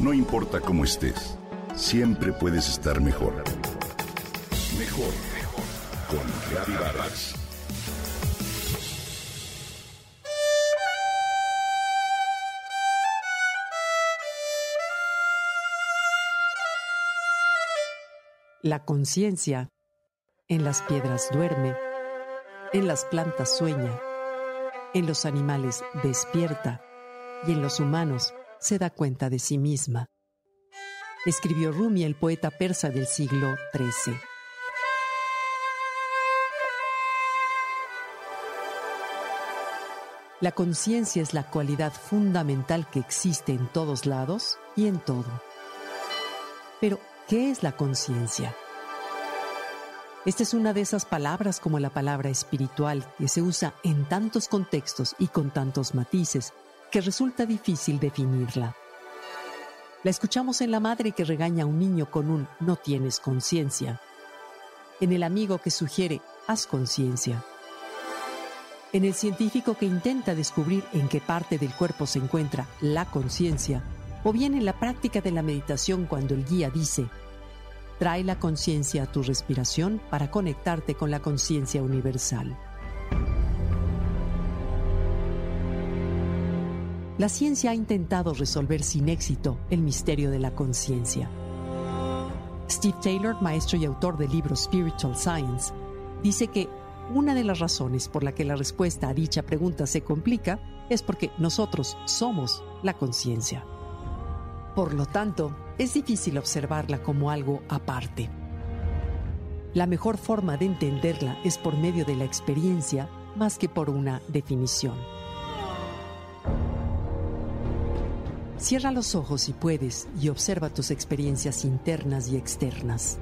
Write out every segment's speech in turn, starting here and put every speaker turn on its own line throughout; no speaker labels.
No importa cómo estés, siempre puedes estar mejor. Mejor, mejor. Con Reavivadas.
La conciencia en las piedras duerme, en las plantas sueña, en los animales despierta y en los humanos se da cuenta de sí misma. Escribió Rumi, el poeta persa del siglo XIII. La conciencia es la cualidad fundamental que existe en todos lados y en todo. Pero, ¿qué es la conciencia? Esta es una de esas palabras como la palabra espiritual que se usa en tantos contextos y con tantos matices que resulta difícil definirla. La escuchamos en la madre que regaña a un niño con un no tienes conciencia, en el amigo que sugiere haz conciencia, en el científico que intenta descubrir en qué parte del cuerpo se encuentra la conciencia, o bien en la práctica de la meditación cuando el guía dice, trae la conciencia a tu respiración para conectarte con la conciencia universal. La ciencia ha intentado resolver sin éxito el misterio de la conciencia. Steve Taylor, maestro y autor del libro Spiritual Science, dice que una de las razones por la que la respuesta a dicha pregunta se complica es porque nosotros somos la conciencia. Por lo tanto, es difícil observarla como algo aparte. La mejor forma de entenderla es por medio de la experiencia más que por una definición. Cierra los ojos si puedes y observa tus experiencias internas y externas,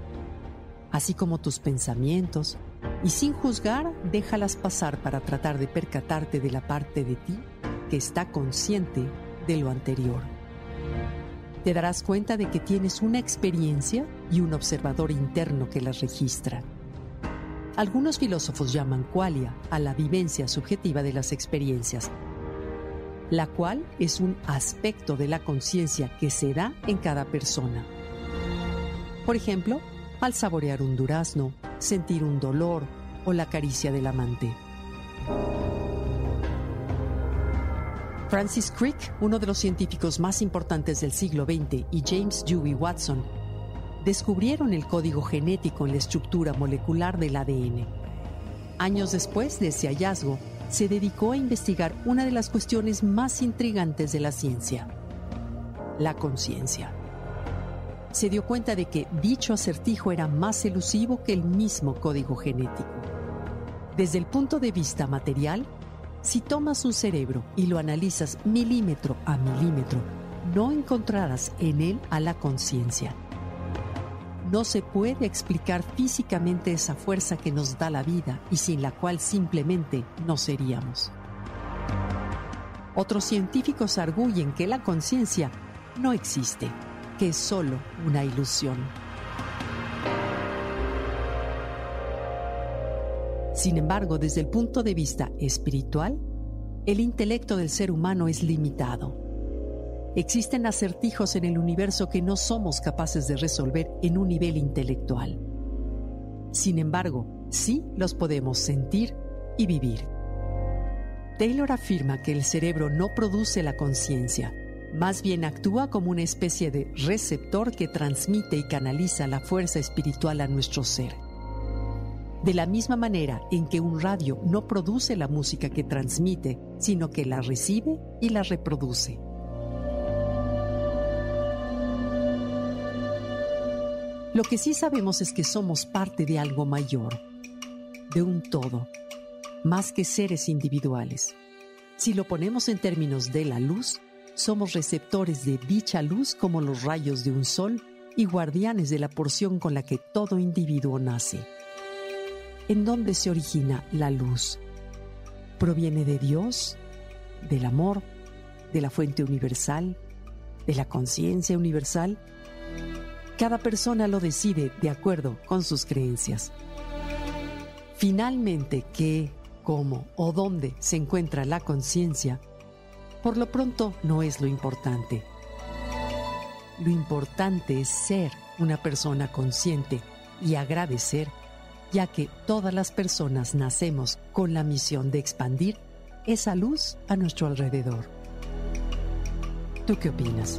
así como tus pensamientos, y sin juzgar, déjalas pasar para tratar de percatarte de la parte de ti que está consciente de lo anterior. Te darás cuenta de que tienes una experiencia y un observador interno que las registra. Algunos filósofos llaman qualia a la vivencia subjetiva de las experiencias, la cual es un aspecto de la conciencia que se da en cada persona. Por ejemplo, al saborear un durazno, sentir un dolor o la caricia del amante. Francis Crick, uno de los científicos más importantes del siglo XX, y James Dewey Watson descubrieron el código genético en la estructura molecular del ADN. Años después de ese hallazgo, se dedicó a investigar una de las cuestiones más intrigantes de la ciencia, la conciencia. Se dio cuenta de que dicho acertijo era más elusivo que el mismo código genético. Desde el punto de vista material, si tomas un cerebro y lo analizas milímetro a milímetro, no encontrarás en él a la conciencia no se puede explicar físicamente esa fuerza que nos da la vida y sin la cual simplemente no seríamos. Otros científicos arguyen que la conciencia no existe, que es solo una ilusión. Sin embargo, desde el punto de vista espiritual, el intelecto del ser humano es limitado Existen acertijos en el universo que no somos capaces de resolver en un nivel intelectual. Sin embargo, sí los podemos sentir y vivir. Taylor afirma que el cerebro no produce la conciencia, más bien actúa como una especie de receptor que transmite y canaliza la fuerza espiritual a nuestro ser. De la misma manera en que un radio no produce la música que transmite, sino que la recibe y la reproduce. Lo que sí sabemos es que somos parte de algo mayor, de un todo, más que seres individuales. Si lo ponemos en términos de la luz, somos receptores de dicha luz como los rayos de un sol y guardianes de la porción con la que todo individuo nace. ¿En dónde se origina la luz? ¿Proviene de Dios, del amor, de la fuente universal, de la conciencia universal? Cada persona lo decide de acuerdo con sus creencias. Finalmente, qué, cómo o dónde se encuentra la conciencia, por lo pronto no es lo importante. lo importante es ser una persona consciente y agradecer, ya que todas las personas nacemos con la misión de expandir esa luz a nuestro alrededor. ¿Tú qué opinas?